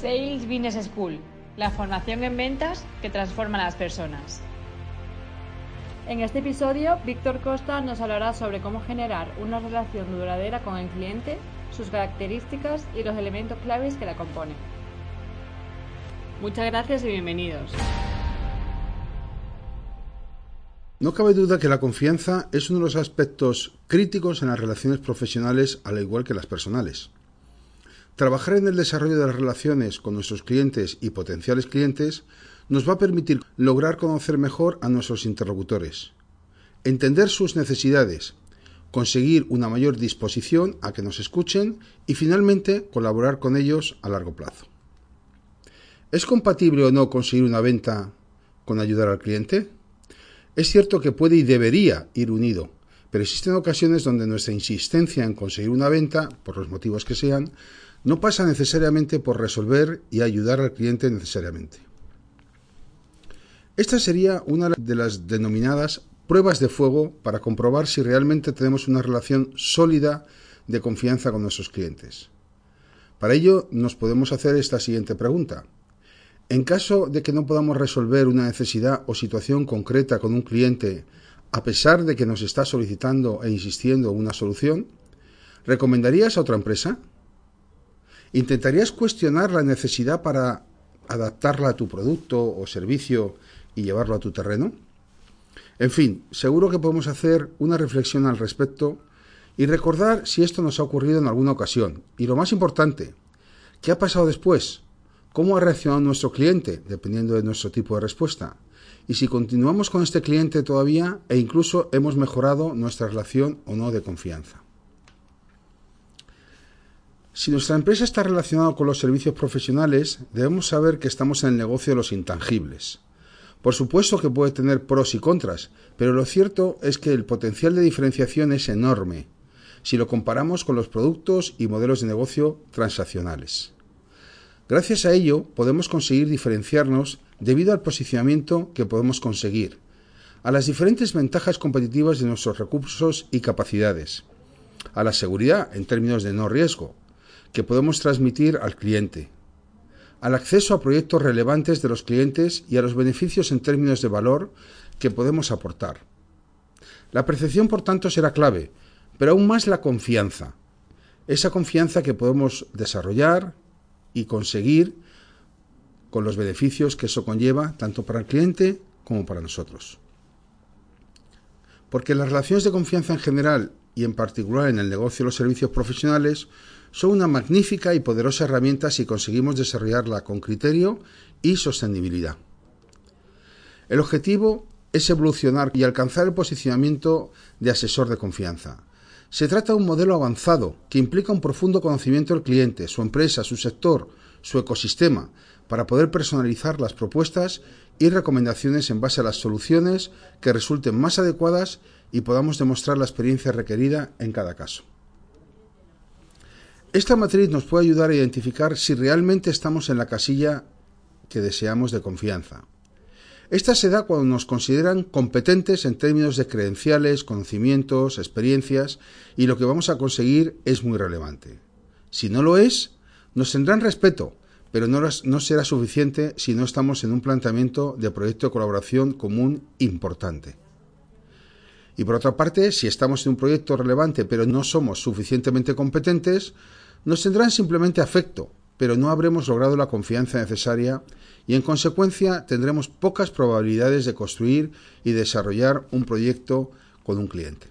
Sales Business School, la formación en ventas que transforma a las personas. En este episodio, Víctor Costa nos hablará sobre cómo generar una relación duradera con el cliente, sus características y los elementos claves que la componen. Muchas gracias y bienvenidos. No cabe duda que la confianza es uno de los aspectos críticos en las relaciones profesionales al igual que las personales. Trabajar en el desarrollo de las relaciones con nuestros clientes y potenciales clientes nos va a permitir lograr conocer mejor a nuestros interlocutores, entender sus necesidades, conseguir una mayor disposición a que nos escuchen y finalmente colaborar con ellos a largo plazo. ¿Es compatible o no conseguir una venta con ayudar al cliente? Es cierto que puede y debería ir unido, pero existen ocasiones donde nuestra insistencia en conseguir una venta, por los motivos que sean, no pasa necesariamente por resolver y ayudar al cliente necesariamente. Esta sería una de las denominadas pruebas de fuego para comprobar si realmente tenemos una relación sólida de confianza con nuestros clientes. Para ello nos podemos hacer esta siguiente pregunta. En caso de que no podamos resolver una necesidad o situación concreta con un cliente, a pesar de que nos está solicitando e insistiendo una solución, ¿recomendarías a otra empresa? ¿Intentarías cuestionar la necesidad para adaptarla a tu producto o servicio y llevarlo a tu terreno? En fin, seguro que podemos hacer una reflexión al respecto y recordar si esto nos ha ocurrido en alguna ocasión. Y lo más importante, ¿qué ha pasado después? ¿Cómo ha reaccionado nuestro cliente, dependiendo de nuestro tipo de respuesta? Y si continuamos con este cliente todavía e incluso hemos mejorado nuestra relación o no de confianza. Si nuestra empresa está relacionada con los servicios profesionales, debemos saber que estamos en el negocio de los intangibles. Por supuesto que puede tener pros y contras, pero lo cierto es que el potencial de diferenciación es enorme si lo comparamos con los productos y modelos de negocio transaccionales. Gracias a ello podemos conseguir diferenciarnos debido al posicionamiento que podemos conseguir, a las diferentes ventajas competitivas de nuestros recursos y capacidades, a la seguridad en términos de no riesgo, que podemos transmitir al cliente, al acceso a proyectos relevantes de los clientes y a los beneficios en términos de valor que podemos aportar. La percepción, por tanto, será clave, pero aún más la confianza. Esa confianza que podemos desarrollar y conseguir con los beneficios que eso conlleva tanto para el cliente como para nosotros. Porque las relaciones de confianza en general y en particular en el negocio de los servicios profesionales son una magnífica y poderosa herramienta si conseguimos desarrollarla con criterio y sostenibilidad. El objetivo es evolucionar y alcanzar el posicionamiento de asesor de confianza. Se trata de un modelo avanzado que implica un profundo conocimiento del cliente, su empresa, su sector, su ecosistema, para poder personalizar las propuestas y recomendaciones en base a las soluciones que resulten más adecuadas y podamos demostrar la experiencia requerida en cada caso. Esta matriz nos puede ayudar a identificar si realmente estamos en la casilla que deseamos de confianza. Esta se da cuando nos consideran competentes en términos de credenciales, conocimientos, experiencias y lo que vamos a conseguir es muy relevante. Si no lo es, nos tendrán respeto, pero no, no será suficiente si no estamos en un planteamiento de proyecto de colaboración común importante. Y por otra parte, si estamos en un proyecto relevante pero no somos suficientemente competentes, nos tendrán simplemente afecto, pero no habremos logrado la confianza necesaria y en consecuencia tendremos pocas probabilidades de construir y desarrollar un proyecto con un cliente.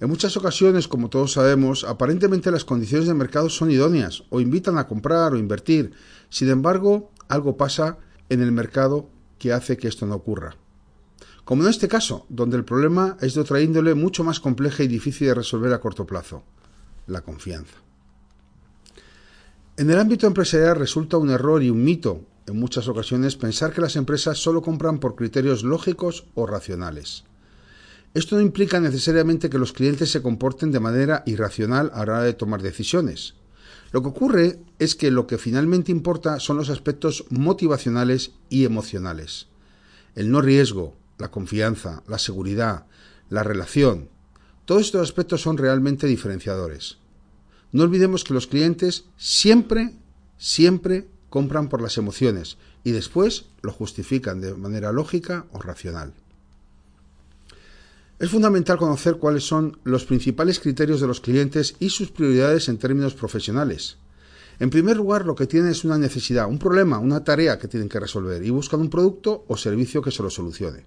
En muchas ocasiones, como todos sabemos, aparentemente las condiciones de mercado son idóneas o invitan a comprar o invertir. Sin embargo, algo pasa en el mercado que hace que esto no ocurra. Como en este caso, donde el problema es de otra índole mucho más compleja y difícil de resolver a corto plazo la confianza. En el ámbito empresarial resulta un error y un mito en muchas ocasiones pensar que las empresas solo compran por criterios lógicos o racionales. Esto no implica necesariamente que los clientes se comporten de manera irracional a la hora de tomar decisiones. Lo que ocurre es que lo que finalmente importa son los aspectos motivacionales y emocionales. El no riesgo, la confianza, la seguridad, la relación, todos estos aspectos son realmente diferenciadores. No olvidemos que los clientes siempre, siempre compran por las emociones y después lo justifican de manera lógica o racional. Es fundamental conocer cuáles son los principales criterios de los clientes y sus prioridades en términos profesionales. En primer lugar, lo que tienen es una necesidad, un problema, una tarea que tienen que resolver y buscan un producto o servicio que se lo solucione.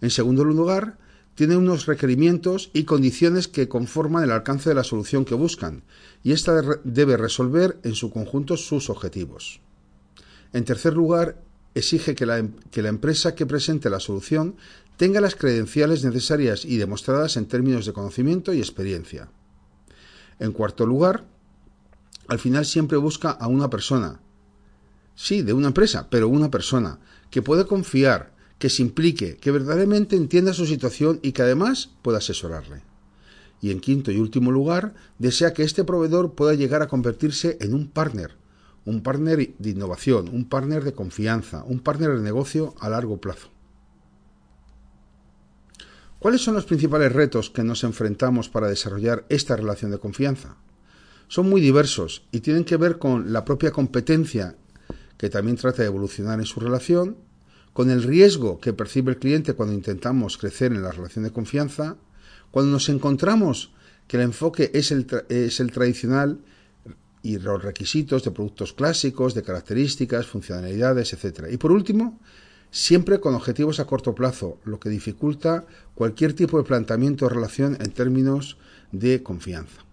En segundo lugar, tienen unos requerimientos y condiciones que conforman el alcance de la solución que buscan, y ésta debe resolver en su conjunto sus objetivos. En tercer lugar, exige que la, em-, que la, empresa que presente la solución tenga las credenciales necesarias y demostradas en términos de conocimiento y experiencia. En cuarto lugar, al final siempre busca a una persona. Sí, de una empresa, pero una persona que puede confiar, que se implique, que verdaderamente entienda su situación y que además pueda asesorarle. Y en quinto y último lugar, desea que este proveedor pueda llegar a convertirse en un partner, un partner de innovación, un partner de confianza, un partner de negocio a largo plazo. ¿Cuáles son los principales retos que nos enfrentamos para desarrollar esta relación de confianza? Son muy diversos y tienen que ver con la propia competencia que también trata de evolucionar en su relación, con el riesgo que percibe el cliente cuando intentamos crecer en la relación de confianza, cuando nos encontramos que el enfoque es el, es el tradicional y los requisitos de productos clásicos, de características, funcionalidades, etc. Y por último, siempre con objetivos a corto plazo, lo que dificulta cualquier tipo de planteamiento de relación en términos de confianza.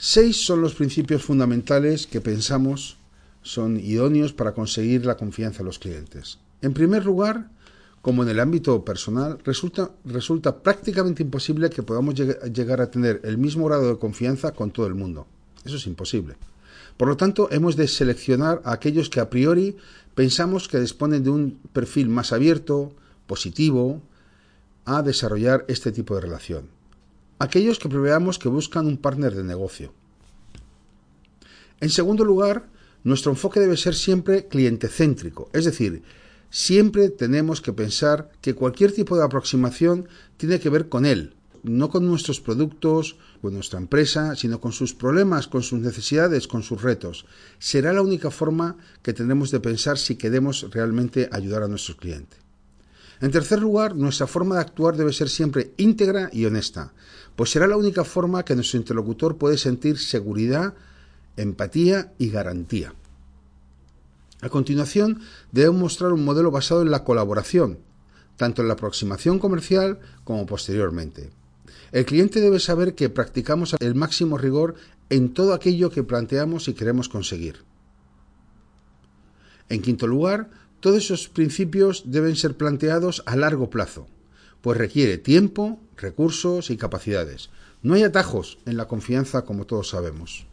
Seis son los principios fundamentales que pensamos son idóneos para conseguir la confianza de los clientes. En primer lugar, como en el ámbito personal, resulta, prácticamente imposible que podamos llegar a tener el mismo grado de confianza con todo el mundo. Eso es imposible. Por lo tanto, hemos de seleccionar a aquellos que a priori pensamos que disponen de un perfil más abierto, positivo, a desarrollar este tipo de relación. Aquellos que preveamos que buscan un partner de negocio. En segundo lugar, nuestro enfoque debe ser siempre clientecéntrico, es decir, siempre tenemos que pensar que cualquier tipo de aproximación tiene que ver con él, no con nuestros productos, con nuestra empresa, sino con sus problemas, con sus necesidades, con sus retos. Será la única forma que tendremos de pensar si queremos realmente ayudar a nuestros clientes. En tercer lugar, nuestra forma de actuar debe ser siempre íntegra y honesta, pues será la única forma que nuestro interlocutor puede sentir seguridad, empatía y garantía. A continuación, debemos mostrar un modelo basado en la colaboración, tanto en la aproximación comercial como posteriormente. El cliente debe saber que practicamos el máximo rigor en todo aquello que planteamos y queremos conseguir. En quinto lugar, todos esos principios deben ser planteados a largo plazo, pues requiere tiempo, recursos y capacidades. No hay atajos en la confianza como todos sabemos.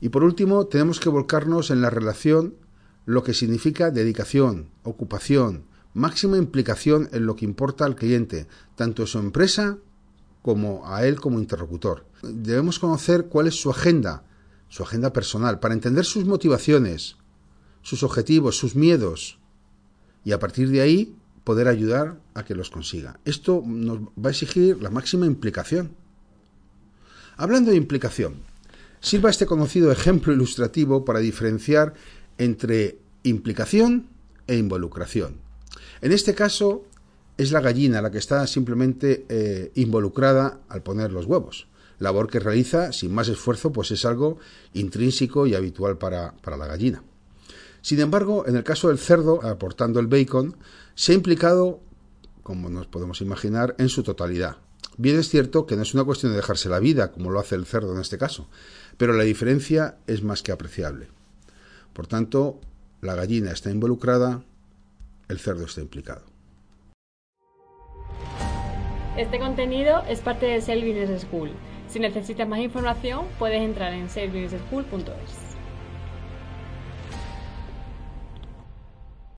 Y por último, tenemos que volcarnos en la relación, lo que significa dedicación, ocupación, máxima implicación en lo que importa al cliente, tanto en su empresa como a él como interlocutor. Debemos conocer cuál es su agenda, su agenda personal, para entender sus motivaciones, sus objetivos, sus miedos, y a partir de ahí poder ayudar a que los consiga. Esto nos va a exigir la máxima implicación. Hablando de implicación, sirva este conocido ejemplo ilustrativo para diferenciar entre implicación e involucración. En este caso es la gallina la que está simplemente eh, involucrada al poner los huevos. Labor que realiza sin más esfuerzo, pues es algo intrínseco y habitual para, para la gallina. Sin embargo, en el caso del cerdo, aportando el bacon, se ha implicado, como nos podemos imaginar, en su totalidad. Bien es cierto que no es una cuestión de dejarse la vida, como lo hace el cerdo en este caso, pero la diferencia es más que apreciable. Por tanto, la gallina está involucrada, el cerdo está implicado. Este contenido es parte de Sales Business School. Si necesitas más información, puedes entrar en salesbusinessschool.es.